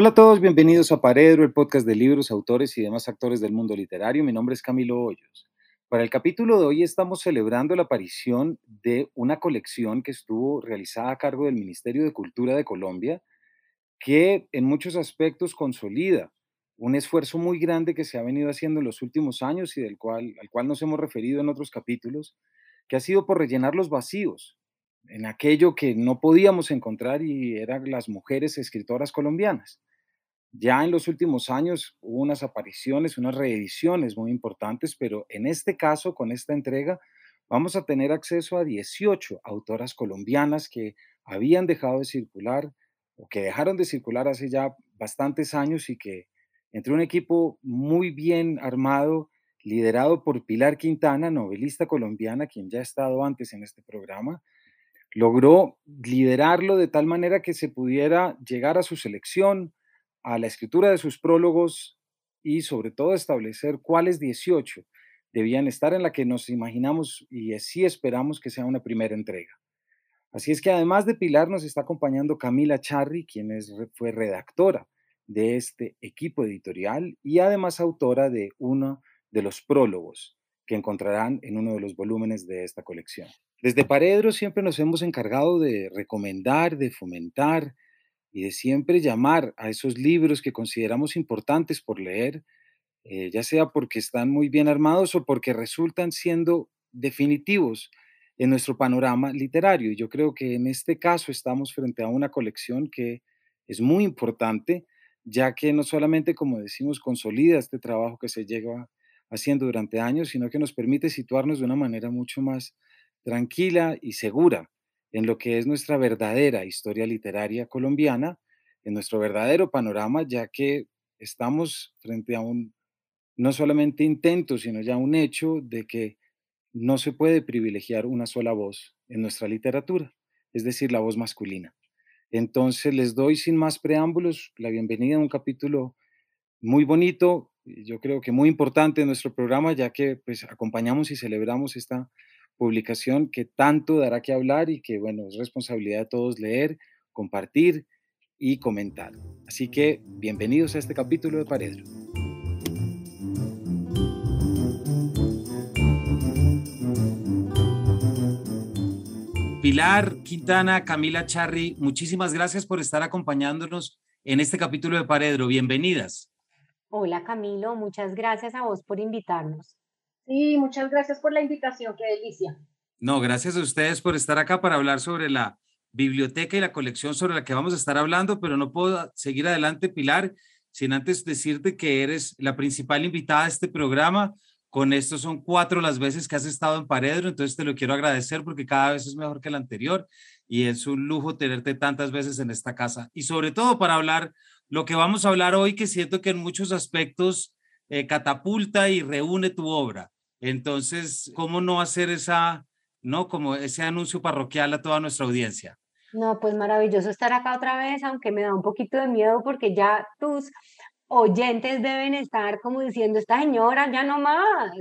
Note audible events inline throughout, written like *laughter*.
Hola a todos, bienvenidos a Paredro, el podcast de libros, autores y demás actores del mundo literario. Mi nombre es Camilo Hoyos. Para el capítulo de hoy estamos celebrando la aparición de una colección que estuvo realizada a cargo del Ministerio de Cultura de Colombia, que en muchos aspectos consolida un esfuerzo muy grande que se ha venido haciendo en los últimos años y del cual, al cual nos hemos referido en otros capítulos, que ha sido por rellenar los vacíos en aquello que no podíamos encontrar y eran las mujeres escritoras colombianas. Ya en los últimos años hubo unas apariciones, unas reediciones muy importantes, pero en este caso, con esta entrega, vamos a tener acceso a 18 autoras colombianas que habían dejado de circular o que dejaron de circular hace ya bastantes años y que entre un equipo muy bien armado, liderado por Pilar Quintana, novelista colombiana, quien ya ha estado antes en este programa, logró liderarlo de tal manera que se pudiera llegar a su selección, a la escritura de sus prólogos y sobre todo establecer cuáles 18 debían estar en la que nos imaginamos y así esperamos que sea una primera entrega. Así es que además de Pilar nos está acompañando Camila Charri, quien es, fue redactora de este equipo editorial y además autora de uno de los prólogos que encontrarán en uno de los volúmenes de esta colección. Desde Paredro siempre nos hemos encargado de recomendar, de fomentar y de siempre llamar a esos libros que consideramos importantes por leer, eh, ya sea porque están muy bien armados o porque resultan siendo definitivos en nuestro panorama literario. Y yo creo que en este caso estamos frente a una colección que es muy importante ya que no solamente, como decimos, consolida este trabajo que se lleva haciendo durante años, sino que nos permite situarnos de una manera mucho más tranquila y segura en lo que es nuestra verdadera historia literaria colombiana, en nuestro verdadero panorama, ya que estamos frente a un no solamente intento, sino ya un hecho de que no se puede privilegiar una sola voz en nuestra literatura, es decir, la voz masculina. Entonces les doy sin más preámbulos la bienvenida a un capítulo muy bonito, yo creo que muy importante en nuestro programa, ya que pues acompañamos y celebramos esta publicación que tanto dará que hablar y que bueno, es responsabilidad de todos leer, compartir y comentar. Así que bienvenidos a este capítulo de Paredro. Pilar Quintana, Camila Charri, muchísimas gracias por estar acompañándonos en este capítulo de Paredro. Bienvenidas. Hola Camilo, muchas gracias a vos por invitarnos. Sí, muchas gracias por la invitación, qué delicia. No, gracias a ustedes por estar acá para hablar sobre la biblioteca y la colección sobre la que vamos a estar hablando, pero no puedo seguir adelante, Pilar, sin antes decirte que eres la principal invitada a este programa. Con esto son cuatro las veces que has estado en Paredro, entonces te lo quiero agradecer porque cada vez es mejor que la anterior y es un lujo tenerte tantas veces en esta casa. Y sobre todo para hablar lo que vamos a hablar hoy, que siento que en muchos aspectos eh, catapulta y reúne tu obra. Entonces, ¿cómo no hacer esa, no, como ese anuncio parroquial a toda nuestra audiencia? No, pues maravilloso estar acá otra vez, aunque me da un poquito de miedo porque ya tus oyentes deben estar como diciendo, esta señora ya no más,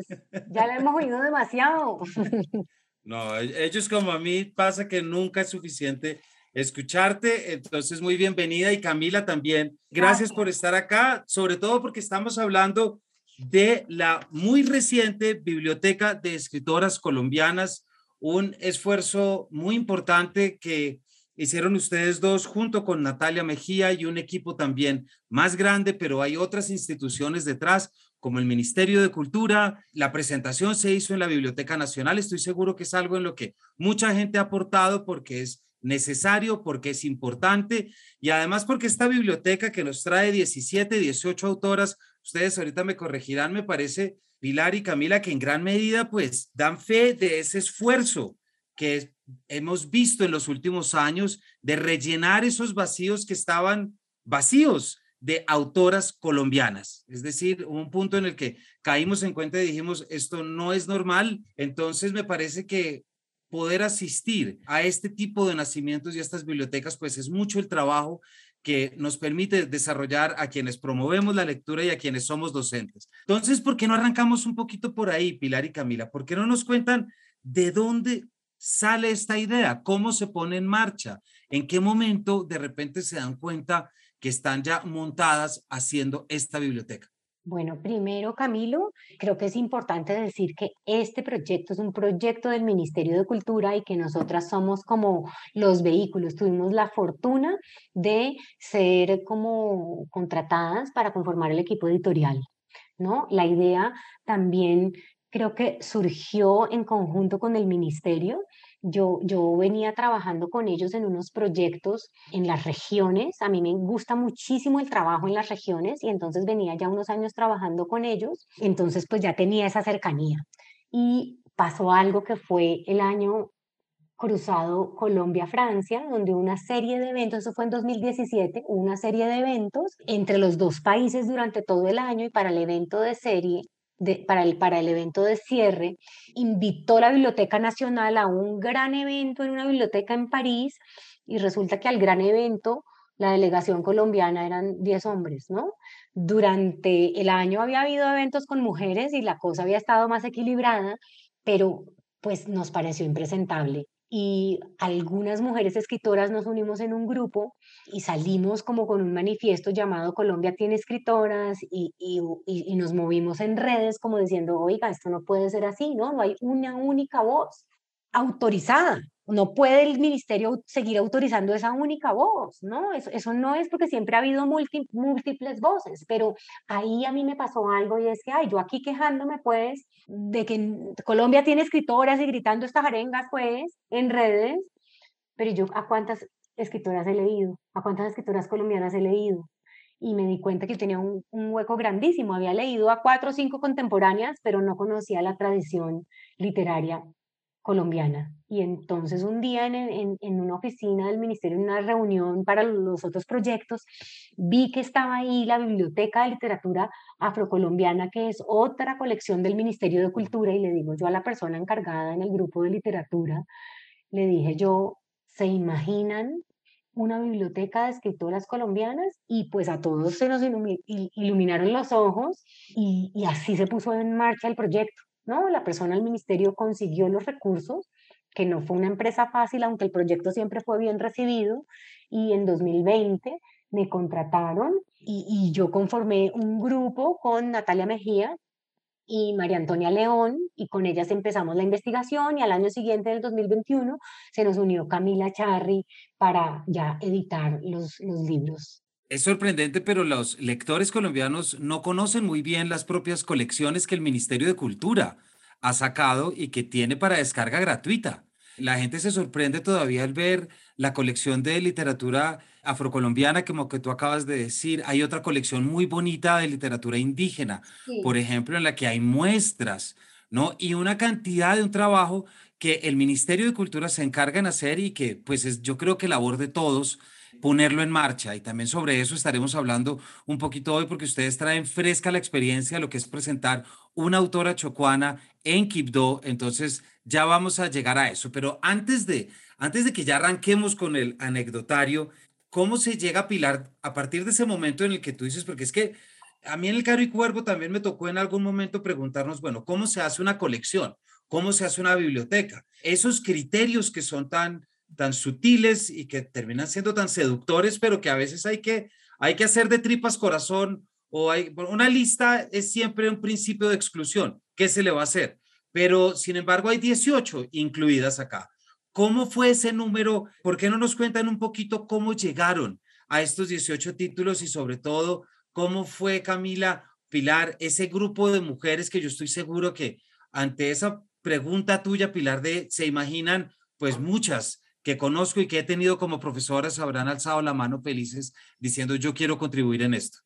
ya la hemos oído demasiado. *laughs* No, e, ellos como a mí pasa que nunca es suficiente escucharte, entonces muy bienvenida y Camila también. Gracias por estar acá, sobre todo porque estamos hablando de la muy reciente Biblioteca de Escritoras Colombianas, un esfuerzo muy importante que hicieron ustedes dos junto con Natalia Mejía y un equipo también más grande, pero hay otras instituciones detrás, como el Ministerio de Cultura. La presentación se hizo en la Biblioteca Nacional. Estoy seguro que es algo en lo que mucha gente ha aportado porque es necesario, porque es importante y además porque esta biblioteca que nos trae 17, 18 autoras, ustedes ahorita me corregirán, me parece, Pilar y Camila, que en gran medida pues dan fe de ese esfuerzo que hemos visto en los últimos años de rellenar esos vacíos que estaban vacíos de autoras colombianas. Es decir, un punto en el que caímos en cuenta y dijimos, esto no es normal. Entonces me parece que poder asistir a este tipo de nacimientos y a estas bibliotecas, pues es mucho el trabajo que nos permite desarrollar a quienes promovemos la lectura y a quienes somos docentes. Entonces, ¿por qué no arrancamos un poquito por ahí, Pilar y Camila? ¿Por qué no nos cuentan de dónde sale esta idea? ¿Cómo se pone en marcha? ¿En qué momento de repente se dan cuenta que están ya montadas haciendo esta biblioteca? Bueno, primero, Camilo, creo que es importante decir que este proyecto es un proyecto del Ministerio de Cultura y que nosotras somos como los vehículos. Tuvimos la fortuna de ser como contratadas para conformar el equipo editorial, ¿no? La idea también creo que surgió en conjunto con el ministerio yo, yo venía trabajando con ellos en unos proyectos en las regiones. A mí me gusta muchísimo el trabajo en las regiones y entonces venía ya unos años trabajando con ellos. Entonces pues ya tenía esa cercanía. Y pasó algo que fue el año cruzado Colombia-Francia, donde una serie de eventos, eso fue en 2017, una serie de eventos entre los dos países durante todo el año y para el evento de serie para, el, para el evento de cierre, invitó la Biblioteca Nacional a un gran evento en una biblioteca en París y resulta que al gran evento la delegación colombiana eran 10 hombres, ¿no? Durante el año había habido eventos con mujeres y la cosa había estado más equilibrada, pero pues nos pareció impresentable y algunas mujeres escritoras nos unimos en un grupo y salimos como con un manifiesto llamado Colombia tiene escritoras y, y, y, nos movimos en redes como diciendo, oiga, esto no puede ser así, ¿no? No hay una única voz autorizada. No puede el ministerio seguir autorizando esa única voz, ¿no? Eso, eso no es porque siempre ha habido múltiples voces, pero ahí a mí me pasó algo y es que, ay, yo aquí quejándome, pues, de que Colombia tiene escritoras y gritando estas arengas, pues, en redes, pero yo, ¿a cuántas escritoras he leído? ¿A cuántas escritoras colombianas he leído? y me di cuenta que tenía un, un, hueco grandísimo. Había leído a cuatro o cinco contemporáneas, pero no conocía la tradición literaria colombiana. Y entonces un día en, en, en, una oficina del ministerio, en una reunión para los otros proyectos, vi que estaba ahí la Biblioteca de Literatura Afrocolombiana, que es otra colección del Ministerio de Cultura, y le digo yo a la persona encargada en el grupo de literatura, le dije yo, ¿se imaginan una biblioteca de escritoras colombianas? Y pues a todos se nos iluminaron los ojos y, y así se puso en marcha el proyecto. La persona del ministerio consiguió los recursos, que no fue una empresa fácil, aunque el proyecto siempre fue bien recibido, y en 2020 me contrataron y, yo conformé un grupo con Natalia Mejía y María Antonia León, y con ellas empezamos la investigación y al año siguiente, del 2021, se nos unió Camila Charri para ya editar los libros. Es sorprendente, pero los lectores colombianos no conocen muy bien las propias colecciones que el Ministerio de Cultura ha sacado y que tiene para descarga gratuita. La gente se sorprende todavía al ver la colección de literatura afrocolombiana, como que tú acabas de decir. Hay otra colección muy bonita de literatura indígena, por ejemplo, en la que hay muestras, ¿no? Y una cantidad de un trabajo que el Ministerio de Cultura se encarga en hacer y que, pues, es, yo creo que labor de todos ponerlo en marcha. Y también sobre eso estaremos hablando un poquito hoy porque ustedes traen fresca la experiencia, lo que es presentar una autora chocuana en Quibdó. Entonces ya vamos a llegar a eso. Pero antes de, antes de que ya arranquemos con el anecdotario, ¿cómo se llega a Pilar a partir de ese momento en el que tú dices? Porque es que a mí en el Caro y Cuervo también me tocó en algún momento preguntarnos, bueno, ¿cómo se hace una colección? ¿Cómo se hace una biblioteca? Esos criterios que son tan tan sutiles y que terminan siendo tan seductores, pero que a veces hay que, hay que hacer de tripas corazón o hay, una lista es siempre un principio de exclusión. ¿Qué se le va a hacer? Pero, sin embargo, hay 18 incluidas acá. ¿Cómo fue ese número? ¿Por qué no nos cuentan un poquito cómo llegaron a estos 18 títulos y sobre todo cómo fue, Camila, Pilar, ese grupo de mujeres que yo estoy seguro que ante esa pregunta tuya, Pilar, de se imaginan pues muchas que conozco y que he tenido como profesoras habrán alzado la mano felices diciendo yo quiero contribuir en esto.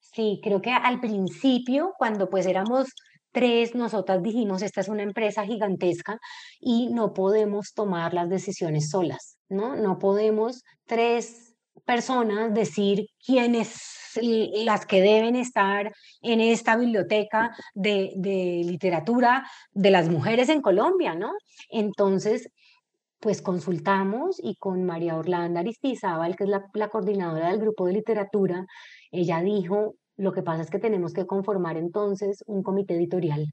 Sí, creo que al principio, cuando pues éramos tres, nosotras dijimos, esta es una empresa gigantesca y no podemos tomar las decisiones solas, ¿no? No podemos tres personas decir quiénes las que deben estar en esta biblioteca de, de literatura de las mujeres en Colombia, ¿no? Entonces, pues consultamos y con María Orlando Aristizábal, que es la, coordinadora del grupo de literatura, ella dijo, lo que pasa es que tenemos que conformar entonces un comité editorial.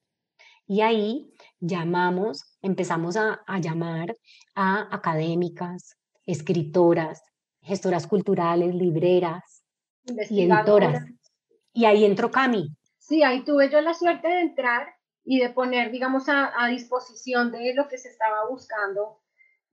Y ahí llamamos, empezamos a, a llamar a académicas, escritoras, gestoras culturales, libreras, y editoras. Y ahí entró Cami. Sí, ahí tuve yo la suerte de entrar y de poner, digamos, a, a disposición de lo que se estaba buscando,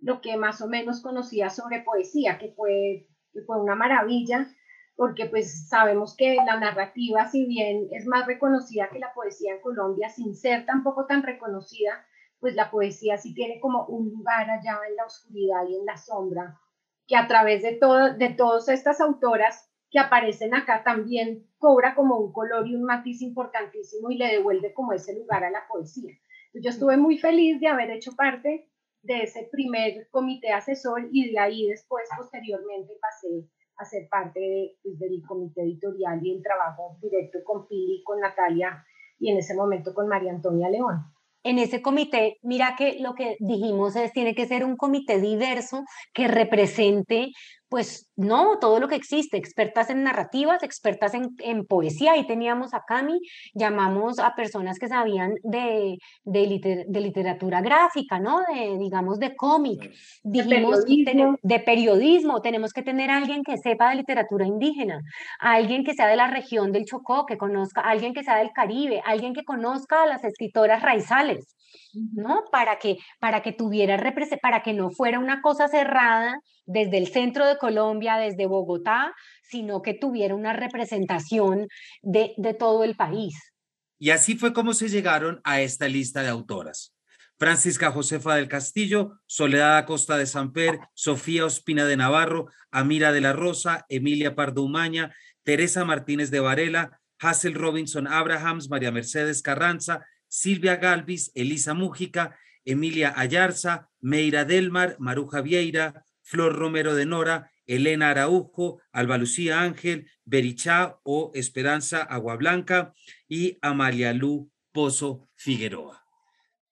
lo que más o menos conocía sobre poesía, que fue, que fue una maravilla porque pues sabemos que la narrativa, si bien es más reconocida que la poesía en Colombia, sin ser tampoco tan reconocida, pues la poesía sí tiene como un lugar allá en la oscuridad y en la sombra, que a través de, todo, de todas estas autoras que aparecen acá también cobra como un color y un matiz importantísimo y le devuelve como ese lugar a la poesía. yo estuve muy feliz de haber hecho parte de ese primer comité asesor y de ahí después, posteriormente, pasé a ser parte pues, del comité editorial y el trabajo directo con Pili, con Natalia y en ese momento con María Antonia León. En ese comité, mira que lo que dijimos es, tiene que ser un comité diverso que represente pues no, todo lo que existe, expertas en narrativas, expertas en, poesía, ahí teníamos a Cami, llamamos a personas que sabían de, de, literatura gráfica, ¿no? De, digamos, de cómic, dijimos, de periodismo. de periodismo, tenemos que tener a alguien que sepa de literatura indígena, alguien que sea de la región del Chocó, que conozca, alguien que sea del Caribe, alguien que conozca a las escritoras raizales, ¿no? Para que, para que tuviera, para que no fuera una cosa cerrada desde el centro de Colombia, desde Bogotá, sino que tuviera una representación de, de todo el país. Y así fue como se llegaron a esta lista de autoras. Francisca Josefa del Castillo, Soledad Acosta de Samper, Sofía Ospina de Navarro, Amira de la Rosa, Emilia Pardo Umaña, Teresa Martínez de Varela, Hazel Robinson Abrahams, María Mercedes Carranza, Silvia Galvis, Elisa Mújica, Emilia Ayarza, Meira Delmar, Maruja Vieira, Flor Romero de Nora, Elena Araujo, Alba Lucía Ángel, Berichá o Esperanza Aguablanca y Amalia Lu Pozo Figueroa.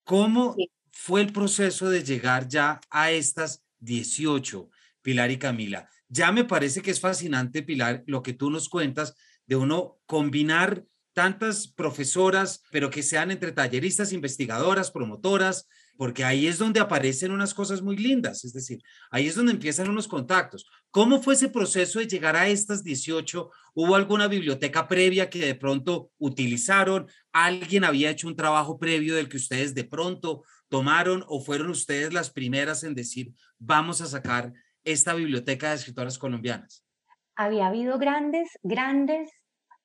¿Cómo fue el proceso de llegar ya a estas 18, Pilar y Camila? Ya me parece que es fascinante, Pilar, lo que tú nos cuentas de uno combinar tantas profesoras, pero que sean entre talleristas, investigadoras, promotoras, porque ahí es donde aparecen unas cosas muy lindas, es decir, ahí es donde empiezan unos contactos. ¿Cómo fue ese proceso de llegar a estas 18? ¿Hubo alguna biblioteca previa que de pronto utilizaron? ¿Alguien había hecho un trabajo previo del que ustedes de pronto tomaron o fueron ustedes las primeras en decir, vamos a sacar esta biblioteca de escritoras colombianas? Había habido grandes, grandes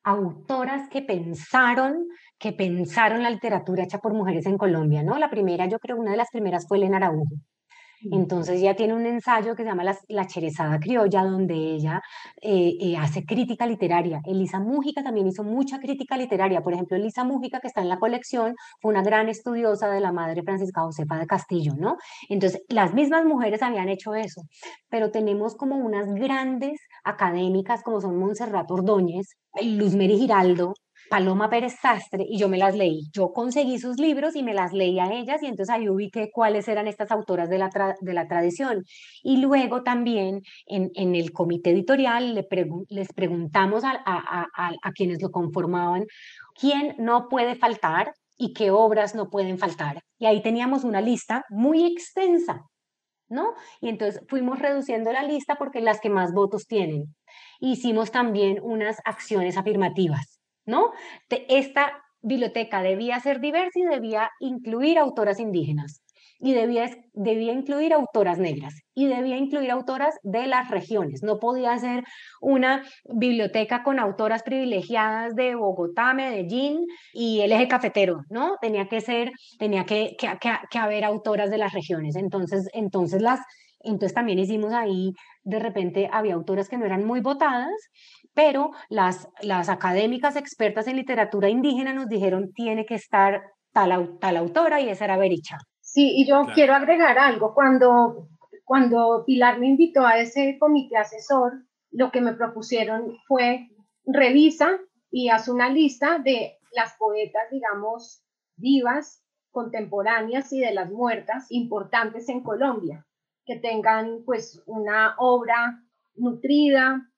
autoras que pensaron, que pensaron la literatura hecha por mujeres en Colombia, ¿no? La primera, yo creo, una de las primeras fue Elena Araujo. Entonces ya tiene un ensayo que se llama La, Cherezada Criolla, donde ella eh, eh, hace crítica literaria. Elisa Mújica también hizo mucha crítica literaria. Por ejemplo, Elisa Mújica, que está en la colección, fue una gran estudiosa de la madre Francisca Josefa de Castillo, ¿no? Entonces, las mismas mujeres habían hecho eso, pero tenemos como unas grandes académicas como son Montserrat Ordóñez, Luzmeri Giraldo, Paloma Pérez Sastre y yo me las leí. Yo conseguí sus libros y me las leí a ellas y entonces ahí ubiqué cuáles eran estas autoras de la, de la tradición. Y luego también en, en el comité editorial le les preguntamos a, a, a, quienes lo conformaban quién no puede faltar y qué obras no pueden faltar. Y ahí teníamos una lista muy extensa, ¿no? Y entonces fuimos reduciendo la lista porque las que más votos tienen. Hicimos también unas acciones afirmativas ¿no? esta biblioteca debía ser diversa y debía incluir autoras indígenas y debía, debía incluir autoras negras y debía incluir autoras de las regiones. No podía ser una biblioteca con autoras privilegiadas de Bogotá, Medellín y el eje cafetero, ¿no? Tenía que ser, tenía que, que, que haber autoras de las regiones. Entonces, entonces las, entonces también hicimos ahí, de repente había autoras que no eran muy votadas, pero las, las académicas expertas en literatura indígena nos dijeron tiene que estar tal, tal autora y esa era Bericha. Sí, y yo quiero agregar algo. Cuando, cuando Pilar me invitó a ese comité asesor, lo que me propusieron fue revisa y haz una lista de las poetas, digamos, vivas, contemporáneas y de las muertas importantes en Colombia que tengan pues una obra nutrida,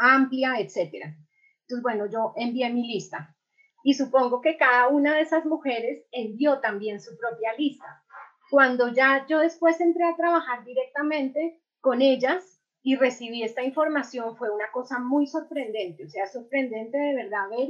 amplia, etc. Entonces, bueno, yo envié mi lista y supongo que cada una de esas mujeres envió también su propia lista. Cuando ya yo después entré a trabajar directamente con ellas, y recibí esta información fue una cosa muy sorprendente, o sea, sorprendente de verdad ver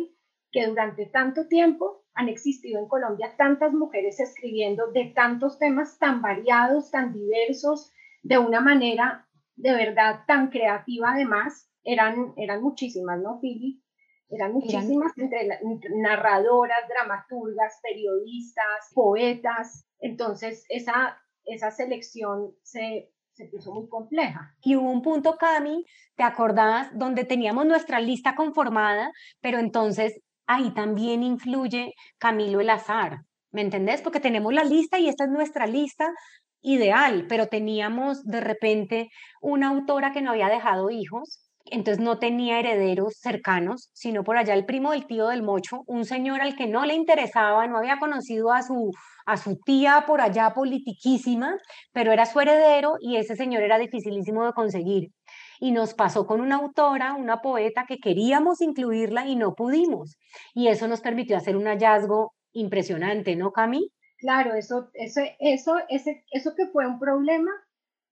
que durante tanto tiempo han existido en Colombia tantas mujeres escribiendo de tantos temas tan variados, tan diversos, de una manera de verdad tan creativa además, eran, eran muchísimas, ¿no, Pili? Eran muchísimas entre, narradoras, dramaturgas, periodistas, poetas. Entonces, esa, esa selección se, se puso muy compleja. Y hubo un punto, Cami, ¿te acordabas? Donde teníamos nuestra lista conformada, pero entonces ahí también influye Camilo el azar, ¿me entendés? Porque tenemos la lista y esta es nuestra lista ideal, pero teníamos de repente una autora que no había dejado hijos, entonces no tenía herederos cercanos, sino por allá el primo del tío del mocho, un señor al que no le interesaba, no había conocido a su, a su tía por allá politiquísima, pero era su heredero y ese señor era dificilísimo de conseguir. Y nos pasó con una autora, una poeta que queríamos incluirla y no pudimos. Y eso nos permitió hacer un hallazgo impresionante, ¿no, Cami? Claro, eso, eso, eso, ese, eso que fue un problema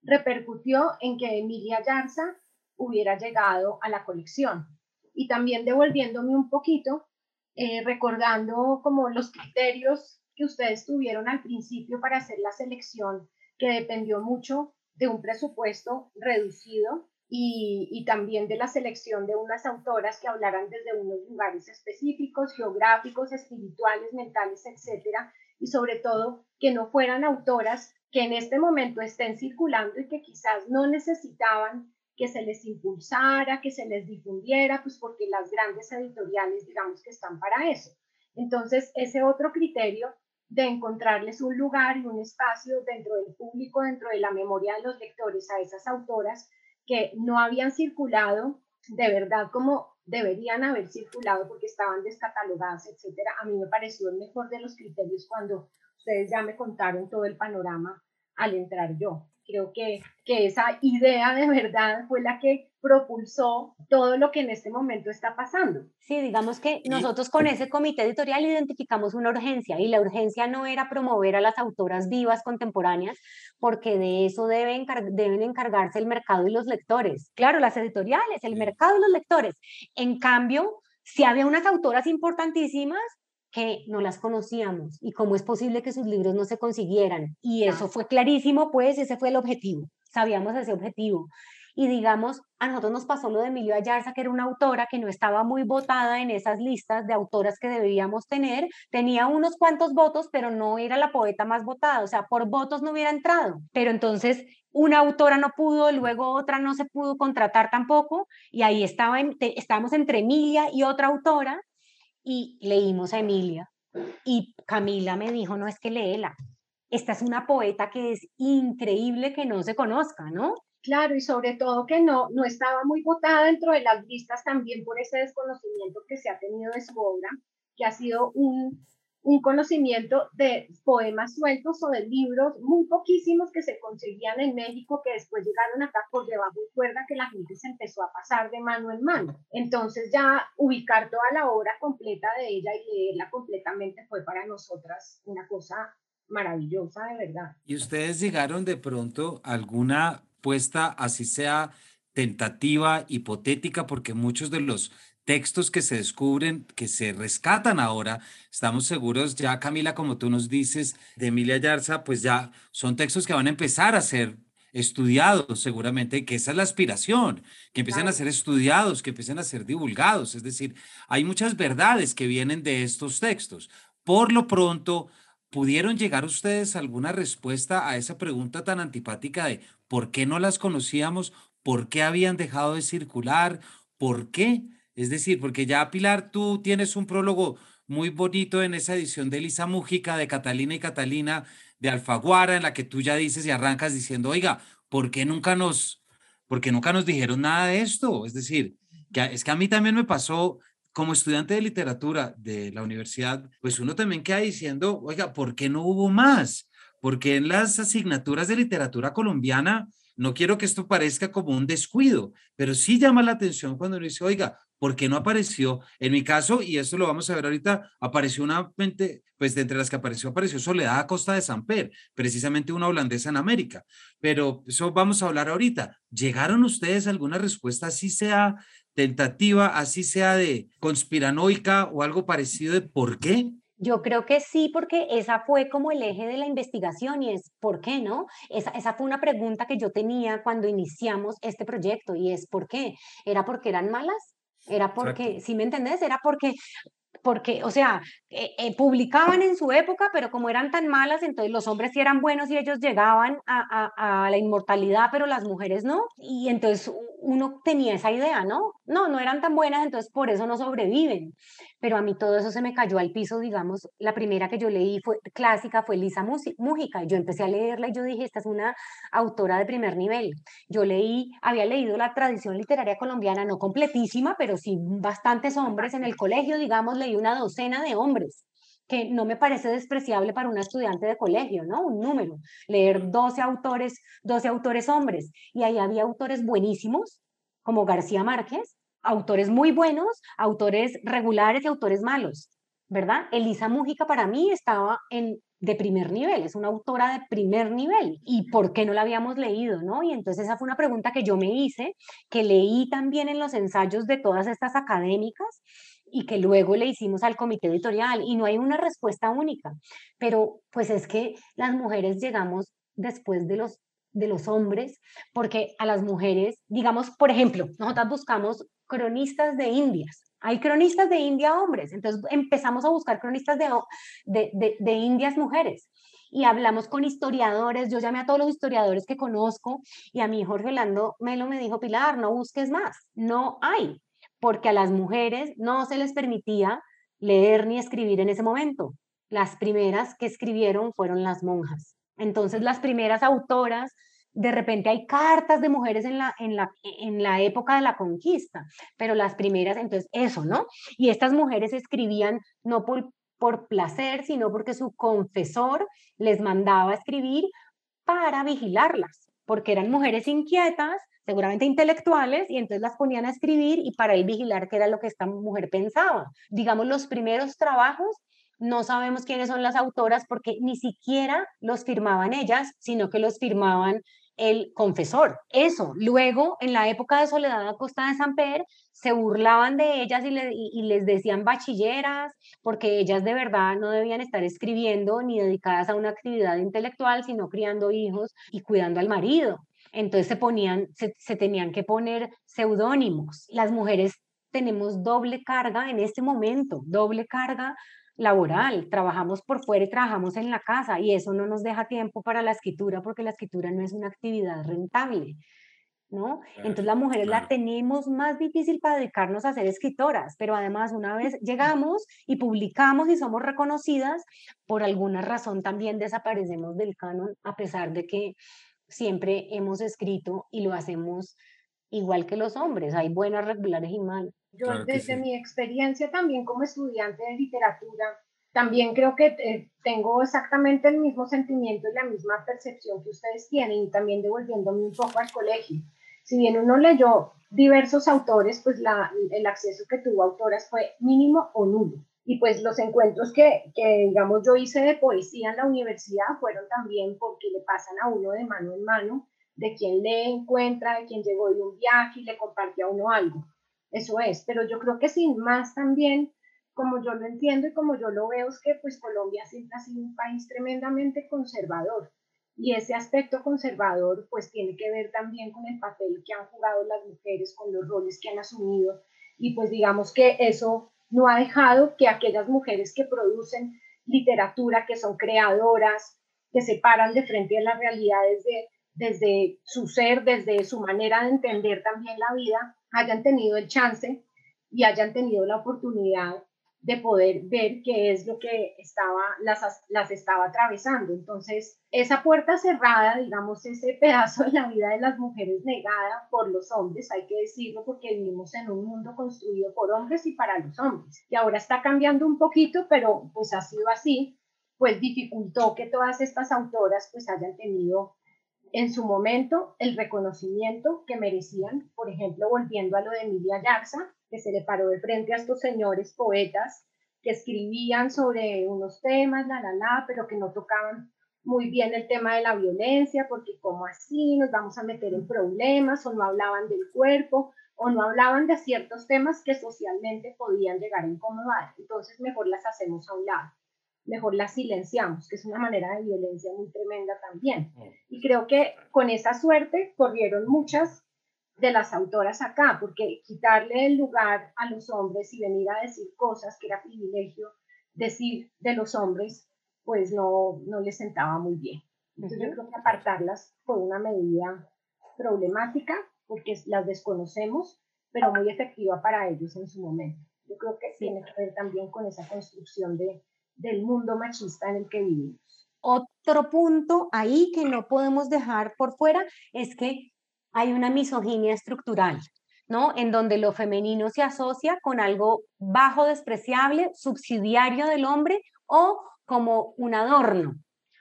repercutió en que Emilia Yarza hubiera llegado a la colección. Y también devolviéndome un poquito, eh, recordando como los criterios que ustedes tuvieron al principio para hacer la selección, que dependió mucho de un presupuesto reducido y, y, también de la selección de unas autoras que hablaran desde unos lugares específicos, geográficos, espirituales, mentales, etcétera, y sobre todo que no fueran autoras que en este momento estén circulando y que quizás no necesitaban que se les impulsara, que se les difundiera, pues porque las grandes editoriales, digamos que están para eso. Entonces, ese otro criterio de encontrarles un lugar y un espacio dentro del público, dentro de la memoria de los lectores a esas autoras que no habían circulado de verdad como deberían haber circulado porque estaban descatalogadas, etcétera. A mí me pareció el mejor de los criterios cuando ustedes ya me contaron todo el panorama al entrar yo creo que, que esa idea de verdad fue la que propulsó todo lo que en este momento está pasando. Sí, digamos que nosotros con ese comité editorial identificamos una urgencia y la urgencia no era promover a las autoras vivas contemporáneas, porque de eso deben, deben encargarse el mercado y los lectores. Claro, las editoriales, el mercado y los lectores. En cambio, si había unas autoras importantísimas que no las conocíamos y cómo es posible que sus libros no se consiguieran. Y eso fue clarísimo, pues ese fue el objetivo, sabíamos ese objetivo. Y digamos, a nosotros nos pasó lo de Emilio Ayarza, que era una autora que no estaba muy votada en esas listas de autoras que debíamos tener. Tenía unos cuantos votos, pero no era la poeta más votada, o sea, por votos no hubiera entrado. Pero entonces una autora no pudo, luego otra no se pudo contratar tampoco, y ahí estaba, estábamos entre Emilia y otra autora, y leímos a Emilia y Camila me dijo, no es que léela, esta es una poeta que es increíble que no se conozca, ¿no? Claro, y sobre todo que no, no estaba muy votada dentro de las listas también por ese desconocimiento que se ha tenido de su obra, que ha sido un, un conocimiento de poemas sueltos o de libros muy poquísimos que se conseguían en México que después llegaron acá por debajo de cuerda que la gente se empezó a pasar de mano en mano. Entonces ya ubicar toda la obra completa de ella y leerla completamente fue para nosotras una cosa maravillosa de verdad. ¿Y ustedes llegaron de pronto a alguna puesta, así sea tentativa, hipotética, porque muchos de los textos que se descubren, que se rescatan ahora, estamos seguros, ya Camila, como tú nos dices, de Emilia Yarza, pues ya son textos que van a empezar a ser estudiados seguramente, que esa es la aspiración, que empiecen a ser estudiados, que empiecen a ser divulgados. Es decir, hay muchas verdades que vienen de estos textos. Por lo pronto, ¿pudieron llegar ustedes a alguna respuesta a esa pregunta tan antipática de por qué no las conocíamos? ¿Por qué habían dejado de circular? ¿Por qué? Es decir, porque ya Pilar, tú tienes un prólogo muy bonito en esa edición de Elisa Mújica, de Catalina y Catalina, de Alfaguara, en la que tú ya dices y arrancas diciendo, oiga, ¿por qué nunca nos, por nunca nos dijeron nada de esto? Es decir, es que a mí también me pasó como estudiante de literatura de la universidad, pues uno también queda diciendo, oiga, ¿por qué no hubo más? Porque en las asignaturas de literatura colombiana, no quiero que esto parezca como un descuido, pero sí llama la atención cuando uno dice, oiga, ¿Por qué no apareció? En mi caso, y esto lo vamos a ver ahorita, apareció una mente, pues de entre las que apareció, apareció Soledad Costa de Samper, precisamente una holandesa en América. Pero eso vamos a hablar ahorita. ¿Llegaron ustedes a alguna respuesta, así sea tentativa, así sea de conspiranoica o algo parecido de por qué? Yo creo que sí, porque esa fue como el eje de la investigación y es ¿por qué no? Esa, esa fue una pregunta que yo tenía cuando iniciamos este proyecto y es ¿por qué? ¿Era porque eran malas? Era porque, si me entendés, era porque porque, o sea, eh, eh, publicaban en su época, pero como eran tan malas, entonces los hombres sí eran buenos y ellos llegaban a, a, a, la inmortalidad, pero las mujeres no. Y entonces uno tenía esa idea, ¿no? No, no eran tan buenas, entonces por eso no sobreviven pero a mí todo eso se me cayó al piso, digamos, la primera que yo leí fue clásica, fue Lisa Mújica, y yo empecé a leerla y yo dije, esta es una autora de primer nivel. Yo leí, había leído la tradición literaria colombiana, no completísima, pero sí bastantes hombres en el colegio, digamos, leí una docena de hombres que no me parece despreciable para un estudiante de colegio, ¿no? Un número, leer 12 autores, 12 autores hombres, y ahí había autores buenísimos, como García Márquez, autores muy buenos, autores regulares y autores malos, ¿verdad? Elisa Mújica para mí estaba en de primer nivel, es una autora de primer nivel. ¿Y por qué no la habíamos leído, no? Y entonces esa fue una pregunta que yo me hice, que leí también en los ensayos de todas estas académicas y que luego le hicimos al comité editorial y no hay una respuesta única, pero pues es que las mujeres llegamos después de los de los hombres, porque a las mujeres, digamos, por ejemplo, nosotras buscamos cronistas de Indias. Hay cronistas de India hombres, entonces empezamos a buscar cronistas de, de, de, Indias mujeres y hablamos con historiadores, yo llamé a todos los historiadores que conozco y a mí Jorge Orlando Melo me dijo, Pilar, no busques más, no hay, porque a las mujeres no se les permitía leer ni escribir en ese momento. Las primeras que escribieron fueron las monjas. Entonces las primeras autoras de repente hay cartas de mujeres en la, en la, en la época de la conquista, pero las primeras, entonces eso, ¿no? Y estas mujeres escribían no por, por placer, sino porque su confesor les mandaba escribir para vigilarlas, porque eran mujeres inquietas, seguramente intelectuales, y entonces las ponían a escribir y para él vigilar qué era lo que esta mujer pensaba. Digamos, los primeros trabajos no sabemos quiénes son las autoras porque ni siquiera los firmaban ellas, sino que los firmaban el confesor. Eso. Luego, en la época de Soledad Acosta de Samper, se burlaban de ellas y, les decían bachilleras, porque ellas de verdad no debían estar escribiendo ni dedicadas a una actividad intelectual, sino criando hijos y cuidando al marido. Entonces se ponían, se tenían que poner seudónimos. Las mujeres tenemos doble carga en este momento, doble carga laboral, trabajamos por fuera y trabajamos en la casa y eso no nos deja tiempo para la escritura porque la escritura no es una actividad rentable, ¿no? Entonces las mujeres la tenemos más difícil para dedicarnos a ser escritoras, pero además una vez *laughs* llegamos y publicamos y somos reconocidas, por alguna razón también desaparecemos del canon a pesar de que siempre hemos escrito y lo hacemos igual que los hombres, hay buenas, regulares y malas. Yo desde mi experiencia también como estudiante de literatura, también creo que eh, tengo exactamente el mismo sentimiento y la misma percepción que ustedes tienen y también devolviéndome un poco al colegio. Si bien uno leyó diversos autores, pues la, el acceso que tuvo a autoras fue mínimo o nulo. Y pues los encuentros que, que, digamos, yo hice de poesía en la universidad fueron también porque le pasan a uno de mano en mano, de quien le encuentra, de quien llegó de un viaje y le comparte a uno algo. Eso es, pero yo creo que sin más también, como yo lo entiendo y como yo lo veo, es que pues Colombia siempre ha sido un país tremendamente conservador. Y ese aspecto conservador pues tiene que ver también con el papel que han jugado las mujeres, con los roles que han asumido. Y pues digamos que eso no ha dejado que aquellas mujeres que producen literatura, que son creadoras, que se paran de frente a las realidades de, desde su ser, desde su manera de entender también la vida, hayan tenido el chance y hayan tenido la oportunidad de poder ver qué es lo que estaba, las, las estaba atravesando. Entonces, esa puerta cerrada, digamos, ese pedazo de la vida de las mujeres negada por los hombres, hay que decirlo porque vivimos en un mundo construido por hombres y para los hombres. Y ahora está cambiando un poquito, pero pues ha sido así, pues dificultó que todas estas autoras pues hayan tenido en su momento el reconocimiento que merecían, por ejemplo, volviendo a lo de Emilia Jackson, que se le paró de frente a estos señores poetas que escribían sobre unos temas, la, la, la, pero que no tocaban muy bien el tema de la violencia, porque como así nos vamos a meter en problemas, o no hablaban del cuerpo, o no hablaban de ciertos temas que socialmente podían llegar a incomodar. Entonces mejor las hacemos a un lado, mejor las silenciamos, que es una manera de violencia muy tremenda también. Mm. Y creo que con esa suerte corrieron muchas de las autoras acá, porque quitarle el lugar a los hombres y venir a decir cosas que era privilegio decir de los hombres, pues no, no les sentaba muy bien. Entonces yo creo que apartarlas fue una medida problemática porque las desconocemos, pero muy efectiva para ellos en su momento. Yo creo que tiene que ver también con esa construcción de, del mundo machista en el que vivimos. Otro punto ahí que no podemos dejar por fuera es que hay una misoginia estructural, ¿no? En donde lo femenino se asocia con algo bajo, despreciable, subsidiario del hombre o como un adorno,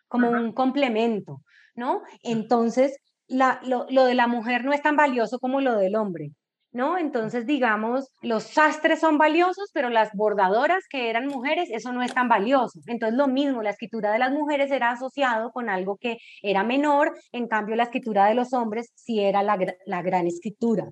como un complemento, ¿no? Entonces, la, lo, lo, de la mujer no es tan valioso como lo del hombre. ¿No? Entonces, digamos, los sastres son valiosos, pero las bordadoras que eran mujeres, eso no es tan valioso. Entonces, lo mismo, la escritura de las mujeres era asociado con algo que era menor, en cambio, la escritura de los hombres sí era la, gran escritura.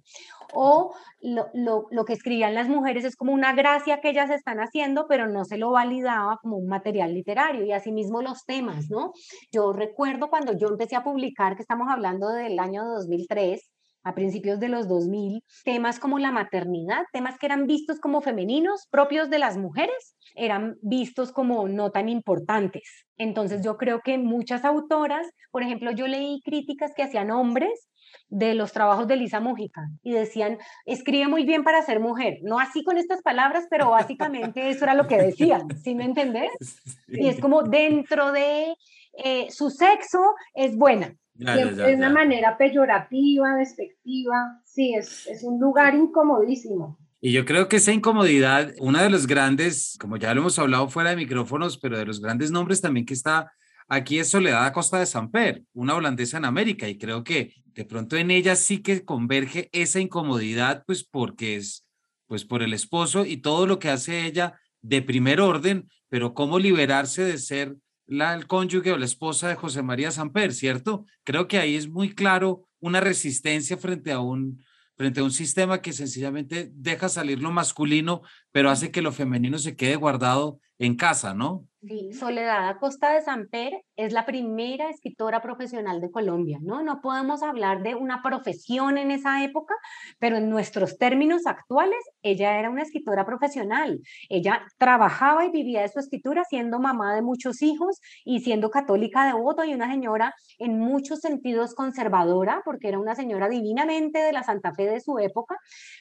O lo, lo, lo, que escribían las mujeres es como una gracia que ellas están haciendo, pero no se lo validaba como un material literario. Y asimismo los temas, ¿no? Yo recuerdo cuando yo empecé a publicar, que estamos hablando del año 2003, a principios de los 2000, temas como la maternidad, temas que eran vistos como femeninos, propios de las mujeres, eran vistos como no tan importantes. Entonces yo creo que muchas autoras, por ejemplo, yo leí críticas que hacían hombres de los trabajos de Lisa Mújica y decían, escribe muy bien para ser mujer, no así con estas palabras, pero básicamente eso era lo que decían, ¿sí me entendés? *laughs* Y es como dentro de eh, su sexo es buena, es una manera peyorativa, despectiva. Sí, es, es un lugar incomodísimo. Y yo creo que esa incomodidad, uno de los grandes, como ya lo hemos hablado fuera de micrófonos, pero de los grandes nombres también que está aquí es Soledad Acosta de Samper, una holandesa en América, y creo que de pronto en ella sí que converge esa incomodidad, pues porque es, pues por el esposo y todo lo que hace ella de primer orden, pero cómo liberarse de ser la, el cónyuge o la esposa de José María Samper, ¿cierto? Creo que ahí es muy claro una resistencia frente a un, frente a un sistema que sencillamente deja salir lo masculino, pero hace que lo femenino se quede guardado en casa, ¿no? Sí, Soledad Acosta de Samper es la primera escritora profesional de Colombia, ¿no? No podemos hablar de una profesión en esa época, pero en nuestros términos actuales, ella era una escritora profesional. Ella trabajaba y vivía de su escritura siendo mamá de muchos hijos y siendo católica devoto y una señora en muchos sentidos conservadora, porque era una señora divinamente de la Santa Fe de su época,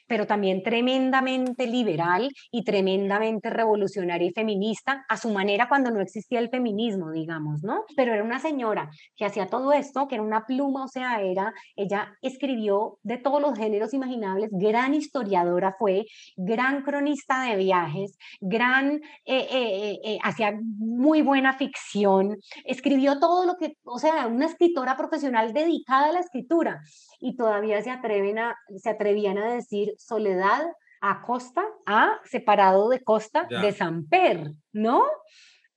pero también tremendamente liberal y tremendamente revolucionaria y feminista a su manera cuando no existía el feminismo, digamos, ¿no? Pero era una señora que hacía todo esto, que era una pluma, o sea, era, ella escribió de todos los géneros imaginables, gran historiadora fue, gran cronista de viajes, gran, eh, eh, eh, hacía muy buena ficción, escribió todo lo que, o sea, una escritora profesional dedicada a la escritura y todavía se atreven a, se atrevían a decir soledad a costa, a separado de costa de Samper, ¿no?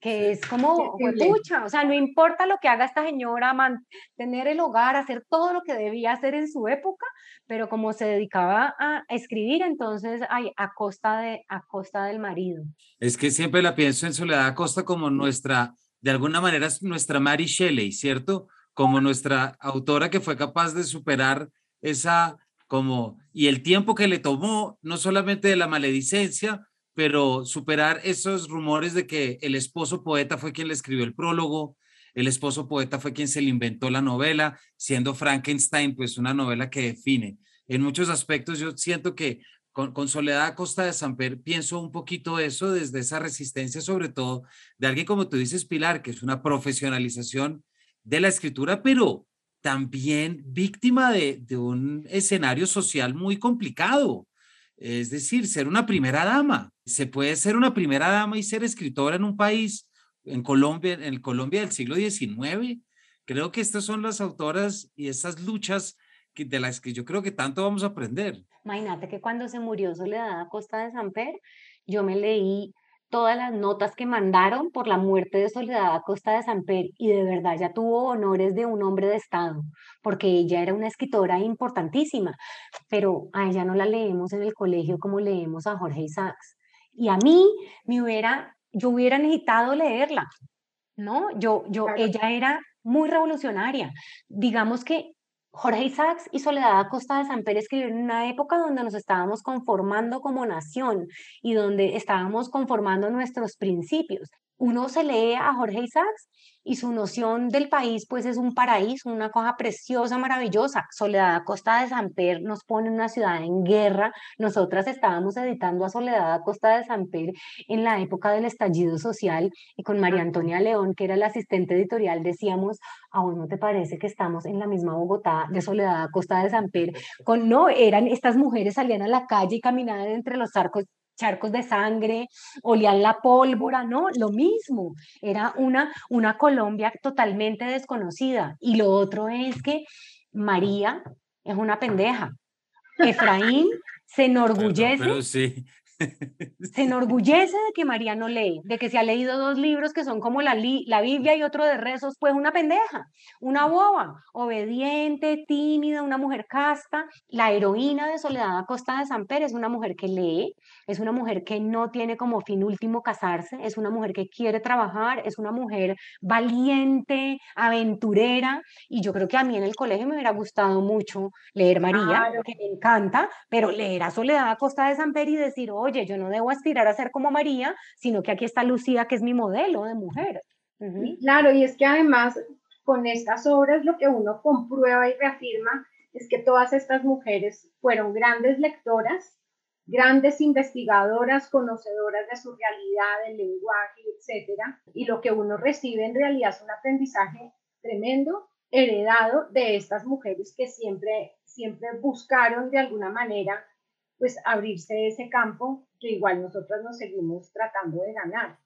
Que es como, pucha, o sea, no importa lo que haga esta señora, mantener el hogar, hacer todo lo que debía hacer en su época, pero como se dedicaba a escribir, entonces ay, a, costa de, a costa del marido. Es que siempre la pienso en Soledad Acosta como nuestra, de alguna manera, es nuestra Mary Shelley, ¿cierto? Como nuestra autora que fue capaz de superar esa, como, y el tiempo que le tomó, no solamente de la maledicencia, pero superar esos rumores de que el esposo poeta fue quien le escribió el prólogo, el esposo poeta fue quien se le inventó la novela, siendo Frankenstein pues una novela que define. En muchos aspectos yo siento que con, Soledad Costa de Samper pienso un poquito eso desde esa resistencia, sobre todo de alguien como tú dices, Pilar, que es una profesionalización de la escritura, pero también víctima de, de un escenario social muy complicado. Es decir, ser una primera dama. Se puede ser una primera dama y ser escritora en un país, en Colombia, en el Colombia del siglo XIX. Creo que estas son las autoras y estas luchas de las que yo creo que tanto vamos a aprender. Imagínate que cuando se murió Soledad Costa de Samper, yo me leí todas las notas que mandaron por la muerte de Soledad Costa de Samper y de verdad ya tuvo honores de un hombre de Estado, porque ella era una escritora importantísima, pero a ella no la leemos en el colegio como leemos a Jorge Isaacs. Y a mí me hubiera, yo hubiera necesitado leerla, ¿no? Yo, yo, ella era muy revolucionaria. Digamos que Jorge Isaacs y Soledad Acosta de San Pérez escribieron una época donde nos estábamos conformando como nación y donde estábamos conformando nuestros principios. Uno se lee a Jorge Isaacs y su noción del país pues es un paraíso, una cosa preciosa, maravillosa. Soledad Costa de Samper nos pone una ciudad en guerra. Nosotras estábamos editando a Soledad Costa de Samper en la época del estallido social y con María Antonia León, que era la asistente editorial, decíamos, ¿a vos no te parece que estamos en la misma Bogotá de Soledad Costa de Samper? Con, no, eran estas mujeres salían a la calle y caminaban entre los arcos charcos de sangre, olían la pólvora, ¿no? Lo mismo, era una, una Colombia totalmente desconocida. Y lo otro es que María es una pendeja. *laughs* Efraín se enorgullece. sí. *laughs* Se enorgullece de que María no lee, de que se ha leído dos libros que son como la, la Biblia y otro de rezos, pues una pendeja, una boba, obediente, tímida, una mujer casta. La heroína de Soledad Acosta de San Pérez es una mujer que lee, es una mujer que no tiene como fin último casarse, es una mujer que quiere trabajar, es una mujer valiente, aventurera, y yo creo que a mí en el colegio me hubiera gustado mucho leer María, que me encanta, pero leer a Soledad Acosta de San Pérez y decir, oye, yo no debo aspirar a ser como María, sino que aquí está Lucía, que es mi modelo de mujer. Claro, y es que además con estas obras lo que uno comprueba y reafirma es que todas estas mujeres fueron grandes lectoras, grandes investigadoras, conocedoras de su realidad, del lenguaje, etcétera, y lo que uno recibe en realidad es un aprendizaje tremendo heredado de estas mujeres que siempre siempre buscaron de alguna manera pues abrirse ese campo que igual nosotros nos seguimos tratando de ganar.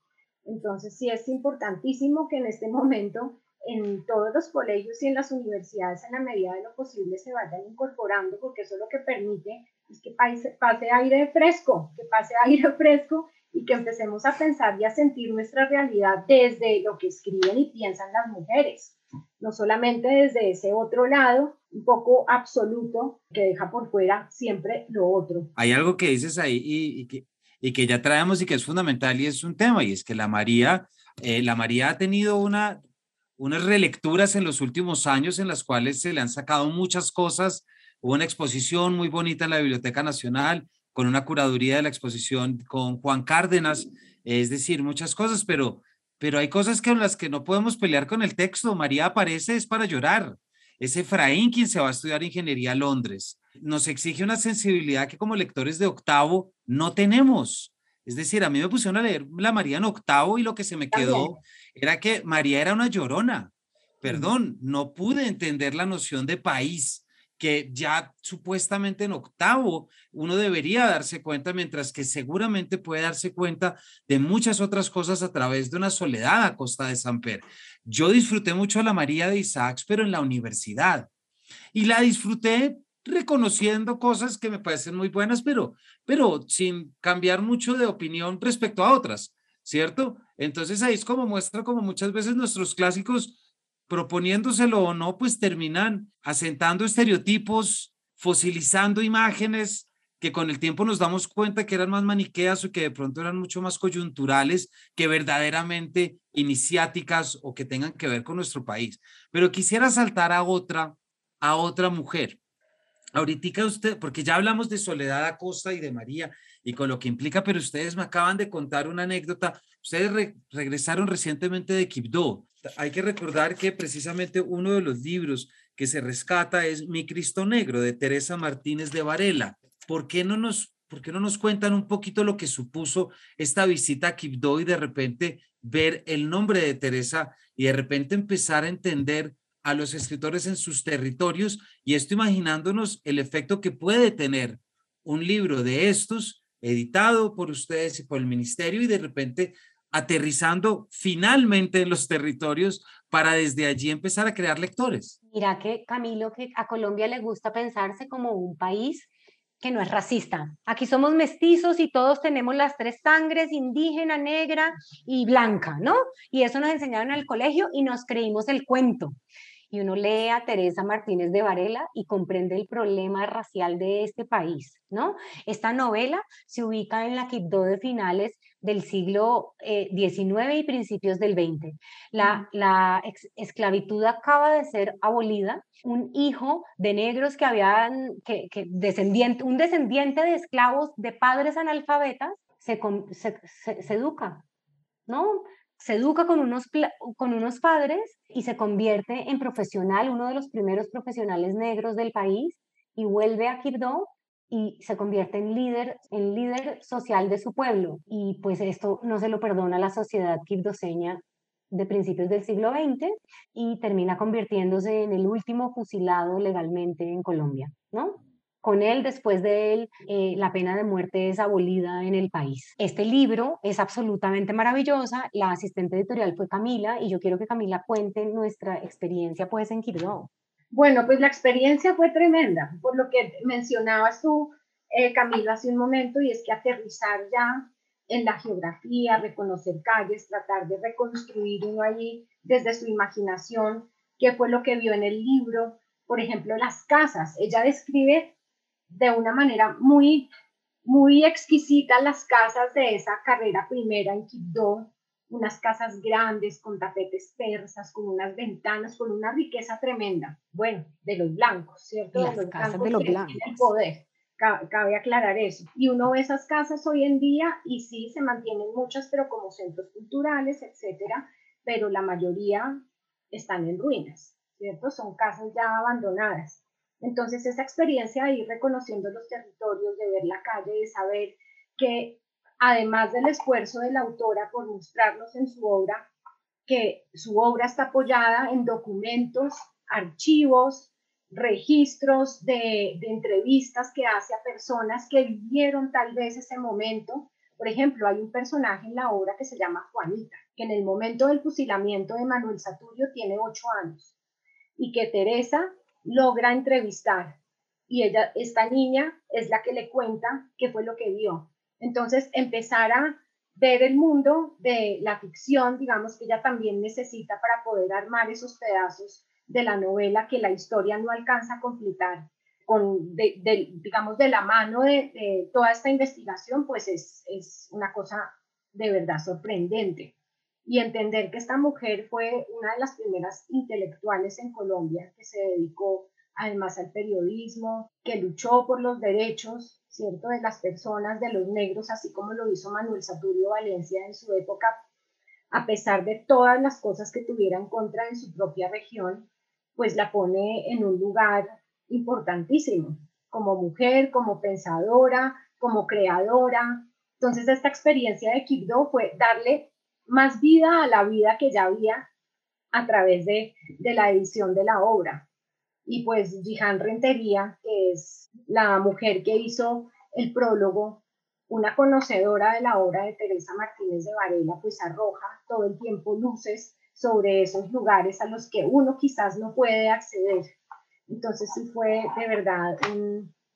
Entonces sí es importantísimo que en este momento en todos los colegios y en las universidades en la medida de lo posible se vayan incorporando porque eso lo que permite es que pase aire fresco, que pase aire *laughs* fresco y que empecemos a pensar y a sentir nuestra realidad desde lo que escriben y piensan las mujeres, no solamente desde ese otro lado un poco absoluto que deja por fuera siempre lo otro. Hay algo que dices ahí y, que, y que ya traemos y que es fundamental y es un tema, y es que la María, eh, la María ha tenido una, unas relecturas en los últimos años en las cuales se le han sacado muchas cosas. Hubo una exposición muy bonita en la Biblioteca Nacional con una curaduría de la exposición con Juan Cárdenas, es decir, muchas cosas, pero, pero hay cosas en las que no podemos pelear con el texto. María aparece es para llorar. Es Efraín quien se va a estudiar ingeniería a Londres. Nos exige una sensibilidad que como lectores de octavo no tenemos. Es decir, a mí me pusieron a leer la María en octavo y lo que se me quedó era que María era una llorona. Perdón, no pude entender la noción de país que ya supuestamente en octavo uno debería darse cuenta, mientras que seguramente puede darse cuenta de muchas otras cosas a través de una soledad a costa de Samper. Yo disfruté mucho a la María de Isaacs, pero en la universidad. Y la disfruté reconociendo cosas que me parecen muy buenas, pero, pero sin cambiar mucho de opinión respecto a otras, ¿cierto? Entonces ahí es como muestra como muchas veces nuestros clásicos, proponiéndoselo o no, pues terminan asentando estereotipos, fosilizando imágenes que con el tiempo nos damos cuenta que eran más maniqueas o que de pronto eran mucho más coyunturales que verdaderamente iniciáticas o que tengan que ver con nuestro país. Pero quisiera saltar a otra, a otra mujer. Ahorita usted, porque ya hablamos de Soledad Acosta y de María y con lo que implica, pero ustedes me acaban de contar una anécdota. Ustedes regresaron recientemente de Quibdó. Hay que recordar que precisamente uno de los libros que se rescata es Mi Cristo Negro de Teresa Martínez de Varela. ¿por qué no nos, por qué no nos cuentan un poquito lo que supuso esta visita a Quibdó y de repente ver el nombre de Teresa y de repente empezar a entender a los escritores en sus territorios y esto imaginándonos el efecto que puede tener un libro de estos editado por ustedes y por el ministerio y de repente aterrizando finalmente en los territorios para desde allí empezar a crear lectores. Mira que Camilo, que a Colombia le gusta pensarse como un país que no es racista. Aquí somos mestizos y todos tenemos las tres sangres, indígena, negra y blanca, ¿no? Y eso nos enseñaron en el colegio y nos creímos el cuento y uno lee a Teresa Martínez de Varela y comprende el problema racial de este país, ¿no? Esta novela se ubica en la Quibdó de finales del siglo XIX eh, y principios del XX. La, la esclavitud acaba de ser abolida. Un hijo de negros que habían, que, que descendiente, un descendiente de esclavos de padres analfabetas, se, se, se, se educa, ¿no? se educa con unos, con unos padres y se convierte en profesional, uno de los primeros profesionales negros del país, y vuelve a Quibdó y se convierte en líder, en líder social de su pueblo. Y pues esto no se lo perdona la sociedad quibdoseña de principios del siglo XX y termina convirtiéndose en el último fusilado legalmente en Colombia, ¿no? Con él, después de él, eh, la pena de muerte es abolida en el país. Este libro es absolutamente maravillosa. La asistente editorial fue Camila y yo quiero que Camila cuente nuestra experiencia pues en Quibdó. Bueno, pues la experiencia fue tremenda, por lo que mencionabas tú, eh, Camila, hace un momento, y es que aterrizar ya en la geografía, reconocer calles, tratar de reconstruir uno allí desde su imaginación, qué fue lo que vio en el libro, por ejemplo, las casas. Ella describe de una manera muy, muy exquisita las casas de esa carrera primera en Quibdó, unas casas grandes con tapetes persas, con unas ventanas, con una riqueza tremenda. Bueno, de los blancos, ¿cierto? Las de los casas blancos de los blancos. El poder. Cabe aclarar eso. Y uno ve esas casas hoy en día y sí, se mantienen muchas, pero como centros culturales, etcétera, pero la mayoría están en ruinas, ¿cierto? Son casas ya abandonadas. Entonces, esa experiencia de ir reconociendo los territorios, de ver la calle, de saber que además del esfuerzo de la autora por mostrarnos en su obra, que su obra está apoyada en documentos, archivos, registros de, entrevistas que hace a personas que vivieron tal vez ese momento. Por ejemplo, hay un personaje en la obra que se llama Juanita, que en el momento del fusilamiento de Manuel Saturio tiene ocho años y que Teresa logra entrevistar y ella, esta niña es la que le cuenta qué fue lo que vio. Entonces, empezar a ver el mundo de la ficción, digamos que ella también necesita para poder armar esos pedazos de la novela que la historia no alcanza a completar con, digamos, de la mano de, toda esta investigación, pues es, es una cosa de verdad sorprendente. Y entender que esta mujer fue una de las primeras intelectuales en Colombia que se dedicó además al periodismo, que luchó por los derechos, ¿cierto?, de las personas, de los negros, así como lo hizo Manuel Saturio Valencia en su época, a pesar de todas las cosas que tuviera en contra en su propia región, pues la pone en un lugar importantísimo, como mujer, como pensadora, como creadora. Entonces, esta experiencia de Quibdó fue darle más vida a la vida que ya había a través de, la edición de la obra. Y pues Jihan Rentería, que es la mujer que hizo el prólogo, una conocedora de la obra de Teresa Martínez de Varela, pues arroja todo el tiempo luces sobre esos lugares a los que uno quizás no puede acceder. Entonces sí fue de verdad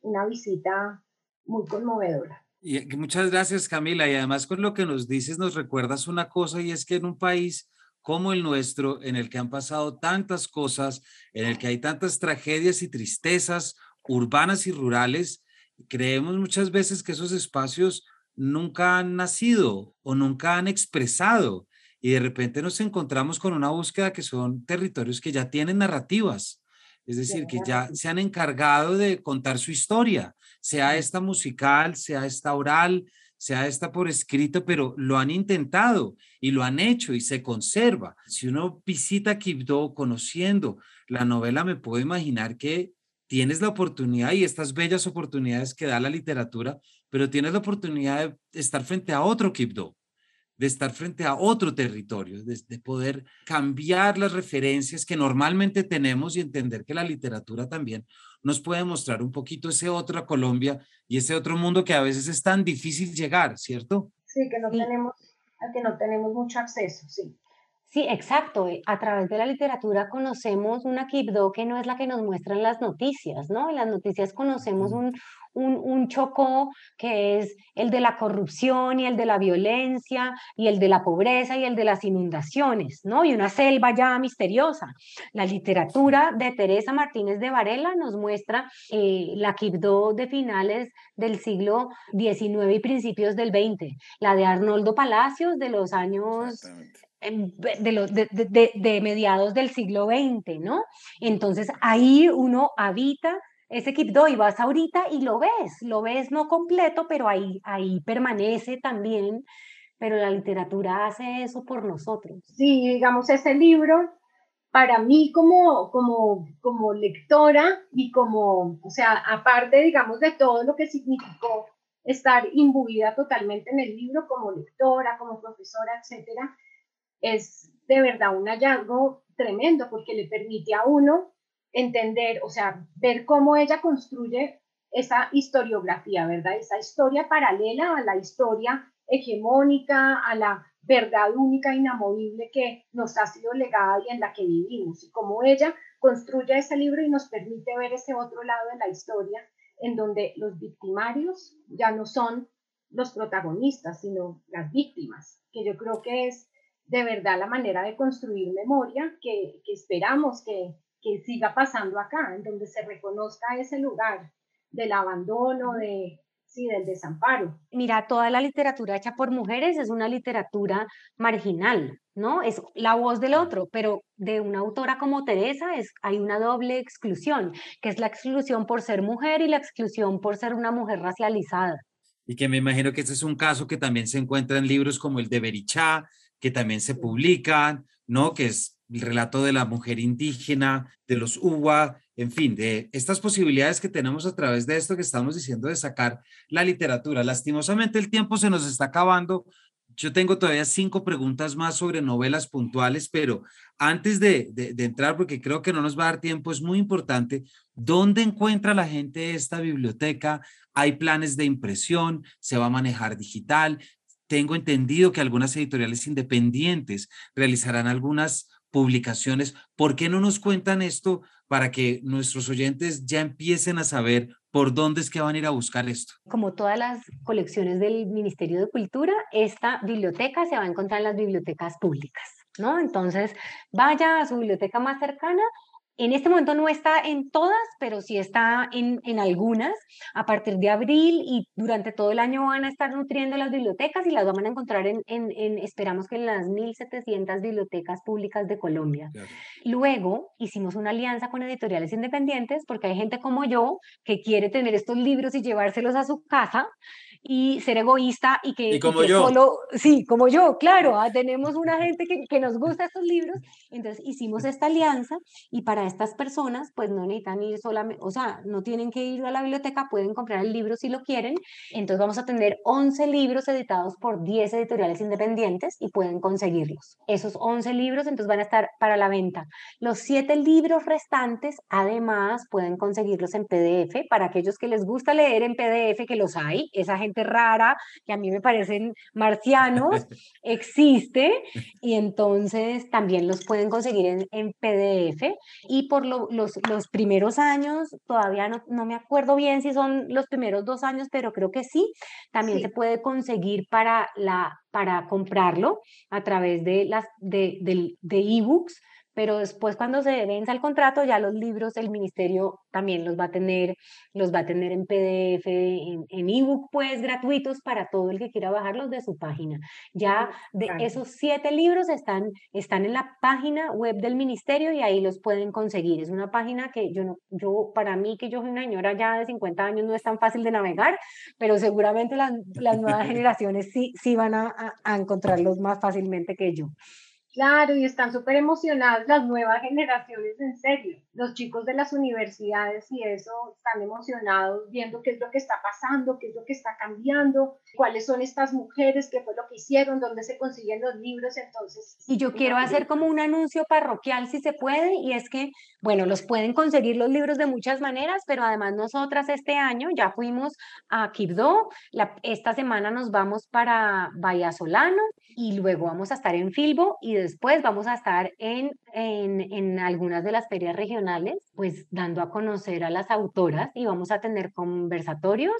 una visita muy conmovedora. Y muchas gracias, Camila. Y además con lo que nos dices, nos recuerdas una cosa y es que en un país como el nuestro, en el que han pasado tantas cosas, en el que hay tantas tragedias y tristezas urbanas y rurales, creemos muchas veces que esos espacios nunca han nacido o nunca han expresado y de repente nos encontramos con una búsqueda que son territorios que ya tienen narrativas, es decir, que ya se han encargado de contar su historia, sea esta musical, sea esta oral, sea esta por escrito, pero lo han intentado y lo han hecho y se conserva. Si uno visita Quibdó conociendo la novela, me puedo imaginar que tienes la oportunidad y estas bellas oportunidades que da la literatura, pero tienes la oportunidad de estar frente a otro Quibdó, de estar frente a otro territorio, de, poder cambiar las referencias que normalmente tenemos y entender que la literatura también nos puede mostrar un poquito ese otro Colombia y ese otro mundo que a veces es tan difícil llegar, ¿cierto? Sí, que no tenemos que no tenemos mucho acceso, sí. Sí, exacto. Eh, a través de la literatura conocemos una Kibdo que no es la que nos muestran las noticias, ¿no? En las noticias conocemos un, un, un chocó que es el de la corrupción y el de la violencia y el de la pobreza y el de las inundaciones, ¿no? Y una selva ya misteriosa. La literatura de Teresa Martínez de Varela nos muestra eh, la Kibdo de finales del siglo XIX y principios del XX, la de Arnoldo Palacios de los años de, de, de, de, mediados del siglo XX, ¿no? Entonces ahí uno habita ese Kipdo y vas ahorita y lo ves, lo ves no completo, pero ahí, ahí permanece también, pero la literatura hace eso por nosotros. Sí, digamos, ese libro para mí como, como, como lectora y como, o sea, aparte, digamos, de todo lo que significó estar imbuida totalmente en el libro como lectora, como profesora, etcétera, es de verdad un hallazgo tremendo porque le permite a uno entender, o sea, ver cómo ella construye esa historiografía, ¿verdad? Esa historia paralela a la historia hegemónica, a la verdad única, inamovible que nos ha sido legada y en la que vivimos. Y cómo ella construye ese libro y nos permite ver ese otro lado de la historia, en donde los victimarios ya no son los protagonistas, sino las víctimas, que yo creo que es de verdad la manera de construir memoria que, esperamos que, que, siga pasando acá, en donde se reconozca ese lugar del abandono, de, sí, del desamparo. Mira, toda la literatura hecha por mujeres es una literatura marginal, ¿no? Es la voz del otro, pero de una autora como Teresa es, hay una doble exclusión, que es la exclusión por ser mujer y la exclusión por ser una mujer racializada. Y que me imagino que este es un caso que también se encuentra en libros como el de Berichá, que también se publican, ¿no? Que es el relato de la mujer indígena, de los UWA, en fin, de estas posibilidades que tenemos a través de esto que estamos diciendo de sacar la literatura. Lastimosamente el tiempo se nos está acabando. Yo tengo todavía cinco preguntas más sobre novelas puntuales, pero antes de, de, de, entrar, porque creo que no nos va a dar tiempo, es muy importante, ¿dónde encuentra la gente esta biblioteca? ¿Hay planes de impresión? ¿Se va a manejar digital? Tengo entendido que algunas editoriales independientes realizarán algunas publicaciones. ¿Por qué no nos cuentan esto para que nuestros oyentes ya empiecen a saber por dónde es que van a ir a buscar esto? Como todas las colecciones del Ministerio de Cultura, esta biblioteca se va a encontrar en las bibliotecas públicas. ¿No? Entonces, vaya a su biblioteca más cercana en este momento no está en todas, pero sí está en, en, algunas. A partir de abril y durante todo el año van a estar nutriendo las bibliotecas y las van a encontrar en, en, esperamos que en las 1.700 bibliotecas públicas de Colombia. Luego hicimos una alianza con editoriales independientes porque hay gente como yo que quiere tener estos libros y llevárselos a su casa y ser egoísta y que, como yo. solo, sí, como yo, claro, ah, tenemos una *laughs* gente que, que, nos gusta estos libros, entonces hicimos esta alianza y para estas personas pues no necesitan ir solamente, o sea, no tienen que ir a la biblioteca, pueden comprar el libro si lo quieren, entonces vamos a tener 11 libros editados por 10 editoriales independientes y pueden conseguirlos. Esos 11 libros entonces van a estar para la venta. Los 7 libros restantes además pueden conseguirlos en PDF para aquellos que les gusta leer en PDF, que los hay, esa gente rara, que a mí me parecen marcianos, *laughs* existe y entonces también los pueden conseguir en, en PDF. Y por lo, los, los, primeros años, todavía no, no, me acuerdo bien si son los primeros dos años, pero creo que sí, también sí. se puede conseguir para, la, para comprarlo a través de las de, de, de ebooks pero después cuando se venza el contrato ya los libros el ministerio también los va a tener, los va a tener en PDF, en, ebook pues gratuitos para todo el que quiera bajarlos de su página. Ya de esos siete libros están, están en la página web del ministerio y ahí los pueden conseguir. Es una página que yo, no, yo para mí que yo soy una señora ya de 50 años no es tan fácil de navegar, pero seguramente las, las nuevas *laughs* generaciones sí, sí van a, a, a encontrarlos más fácilmente que yo. Claro, y están súper emocionadas las nuevas generaciones, en serio. Los chicos de las universidades y eso están emocionados viendo qué es lo que está pasando, qué es lo que está cambiando, cuáles son estas mujeres, qué fue lo que hicieron, dónde se consiguen los libros. Entonces, y yo quiero hacer como un anuncio parroquial si se puede, y es que, bueno, los pueden conseguir los libros de muchas maneras, pero además nosotras este año ya fuimos a Quibdó, la, esta semana nos vamos para Vallasolano y luego vamos a estar en Filbo y después vamos a estar en, en, en, algunas de las ferias regionales, pues dando a conocer a las autoras y vamos a tener conversatorios.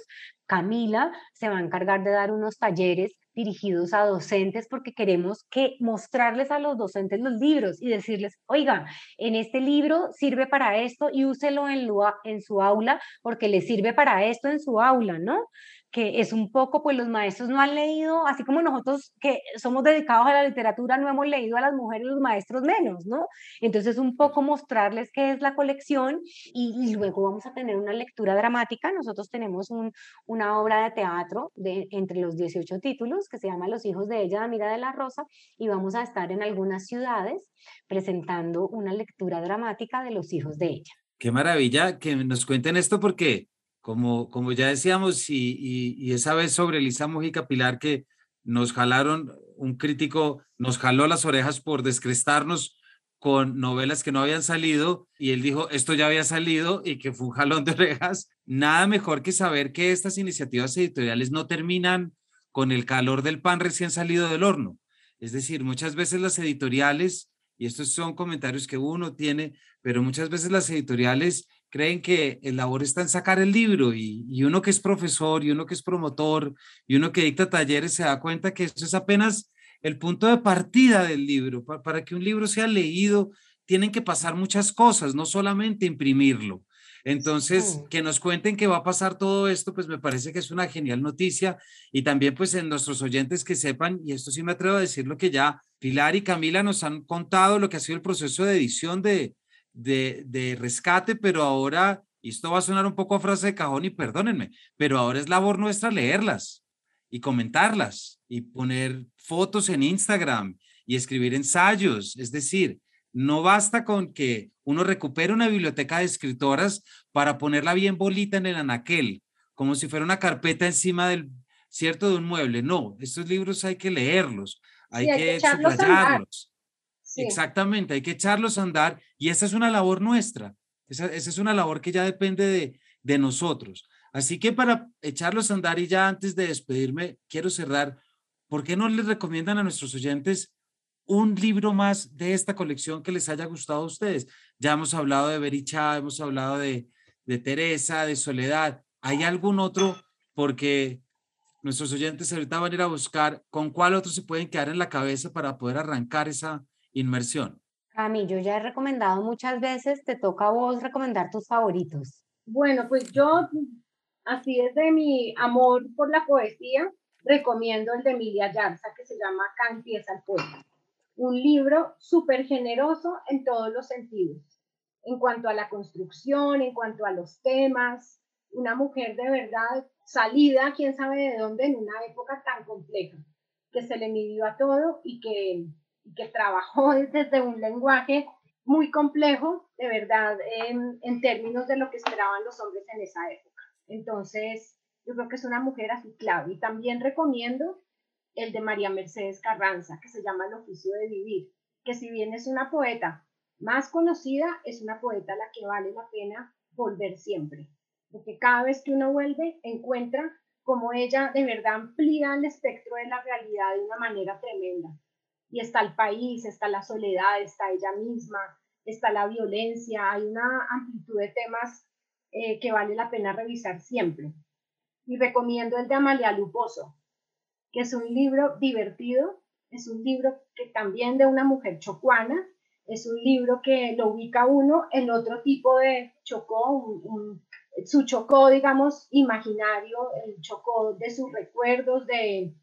Camila se va a encargar de dar unos talleres dirigidos a docentes porque queremos que mostrarles a los docentes los libros y decirles, oiga, en este libro sirve para esto y úselo en, en su aula porque le sirve para esto en su aula, ¿no? Que es un poco, pues los maestros no han leído, así como nosotros que somos dedicados a la literatura, no hemos leído a las mujeres, los maestros menos, ¿no? Entonces un poco mostrarles qué es la colección y, luego vamos a tener una lectura dramática. Nosotros tenemos un, una obra de teatro de, entre los 18 títulos que se llama Los hijos de ella, Mira de la Rosa, y vamos a estar en algunas ciudades presentando una lectura dramática de los hijos de ella. Qué maravilla que nos cuenten esto porque como, como ya decíamos, y, y, esa vez sobre Lisa Mujica Pilar que nos jalaron, un crítico nos jaló las orejas por descrestarnos con novelas que no habían salido y él dijo, esto ya había salido y que fue un jalón de orejas. Nada mejor que saber que estas iniciativas editoriales no terminan con el calor del pan recién salido del horno. Es decir, muchas veces las editoriales, y estos son comentarios que uno tiene, pero muchas veces las editoriales creen que el labor está en sacar el libro y, uno que es profesor y uno que es promotor y uno que dicta talleres se da cuenta que eso es apenas el punto de partida del libro. para que un libro sea leído, tienen que pasar muchas cosas, no solamente imprimirlo. Entonces, que nos cuenten que va a pasar todo esto, pues me parece que es una genial noticia y también pues en nuestros oyentes que sepan, y esto sí me atrevo a decir lo que ya Pilar y Camila nos han contado, lo que ha sido el proceso de edición de, de, rescate, pero ahora, y esto va a sonar un poco a frase de cajón y perdónenme, pero ahora es labor nuestra leerlas y comentarlas y poner fotos en Instagram y escribir ensayos. Es decir, no basta con que uno recupere una biblioteca de escritoras para ponerla bien bolita en el anaquel, como si fuera una carpeta encima del, cierto, de un mueble. No, estos libros hay que leerlos, hay, que, subrayarlos. Exactamente, hay que echarlos a andar y esa es una labor nuestra, esa, es una labor que ya depende de, de nosotros. Así que para echarlos a andar y ya antes de despedirme, quiero cerrar, ¿por qué no les recomiendan a nuestros oyentes un libro más de esta colección que les haya gustado a ustedes? Ya hemos hablado de Bericha, hemos hablado de, de Teresa, de Soledad. ¿Hay algún otro? Porque nuestros oyentes ahorita van a ir a buscar con cuál otro se pueden quedar en la cabeza para poder arrancar esa, inmersión? A mí, yo ya he recomendado muchas veces, te toca a vos recomendar tus favoritos. Bueno, pues yo, así es de mi amor por la poesía, recomiendo el de Emilia Yarza, que se llama Acá empieza el poema. Un libro súper generoso en todos los sentidos, en cuanto a la construcción, en cuanto a los temas. Una mujer de verdad salida, quién sabe de dónde, en una época tan compleja, que se le midió a todo y que que trabajó *laughs* desde un lenguaje muy complejo, de verdad, en, términos de lo que esperaban los hombres en esa época. Entonces, yo creo que es una mujer así clave. Y también recomiendo el de María Mercedes Carranza, que se llama El oficio de vivir, que si bien es una poeta más conocida, es una poeta a la que vale la pena volver siempre, porque cada vez que uno vuelve, encuentra como ella de verdad amplía el espectro de la realidad de una manera tremenda y está el país, está la soledad, está ella misma, está la violencia, hay una amplitud de temas eh, que vale la pena revisar siempre. Y recomiendo el de Amalia Luposo, que es un libro divertido, es un libro que también de una mujer chocuana, es un libro que lo ubica uno en otro tipo de chocó, su chocó, digamos, imaginario, el chocó de sus recuerdos, de,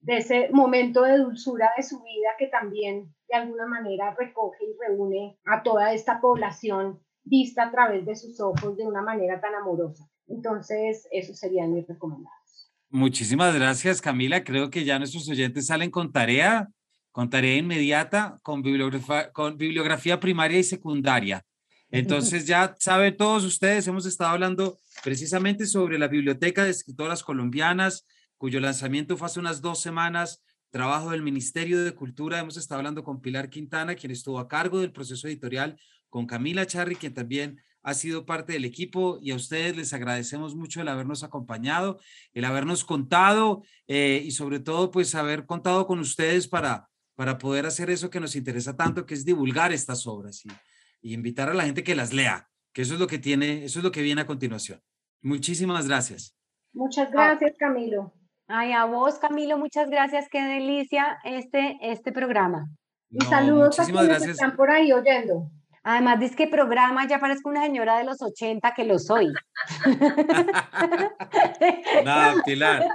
de ese momento de dulzura de su vida que también de alguna manera recoge y reúne a toda esta población vista a través de sus ojos de una manera tan amorosa. Entonces, eso serían mis recomendados. Muchísimas gracias, Camila. Creo que ya nuestros oyentes salen con tarea, con tarea inmediata, con bibliografía, con bibliografía primaria y secundaria. *laughs* Entonces, ya saben todos ustedes, hemos estado hablando precisamente sobre la Biblioteca de Escritoras Colombianas, cuyo lanzamiento fue hace unas dos semanas, trabajo del Ministerio de Cultura. Hemos estado hablando con Pilar Quintana, quien estuvo a cargo del proceso editorial, con Camila Charri, quien también ha sido parte del equipo y a ustedes les agradecemos mucho el habernos acompañado, el habernos contado eh, y sobre todo pues haber contado con ustedes para, para poder hacer eso que nos interesa tanto, que es divulgar estas obras y, y invitar a la gente que las lea, que eso es lo que tiene, eso es lo que viene a continuación. Muchísimas gracias. Muchas gracias, Camilo. Ay, a vos, Camilo, muchas gracias. Qué delicia este, este programa. Y saludos a quienes están por ahí oyendo. Además, dice que programa ya parezco una señora de los 80 que lo soy. *laughs* Nada, Pilar.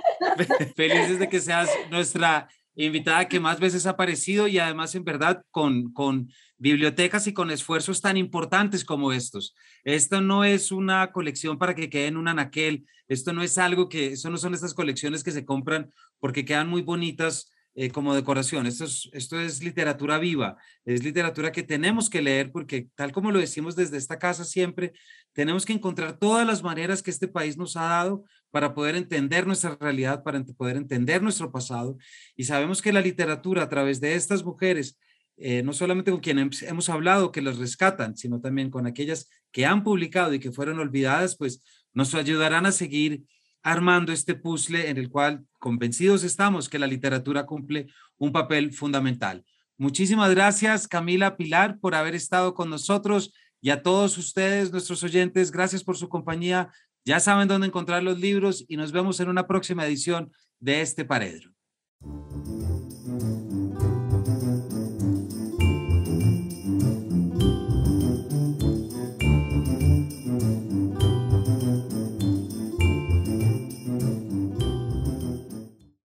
Felices de que seas nuestra invitada que más veces ha aparecido y además en verdad con, con bibliotecas y con esfuerzos tan importantes como estos. Esto no es una colección para que quede en un anaquel, esto no es algo que, eso no son estas colecciones que se compran porque quedan muy bonitas eh, como decoración. Esto es, esto es literatura viva, es literatura que tenemos que leer porque tal como lo decimos desde esta casa siempre, tenemos que encontrar todas las maneras que este país nos ha dado para poder entender nuestra realidad, para poder entender nuestro pasado. Y sabemos que la literatura a través de estas mujeres, eh, no solamente con quienes hemos hablado que las rescatan, sino también con aquellas que han publicado y que fueron olvidadas, pues nos ayudarán a seguir armando este puzzle en el cual convencidos estamos que la literatura cumple un papel fundamental. Muchísimas gracias, Camila Pilar, por haber estado con nosotros y a todos ustedes, nuestros oyentes, gracias por su compañía. Ya saben dónde encontrar los libros y nos vemos en una próxima edición de este Paredro.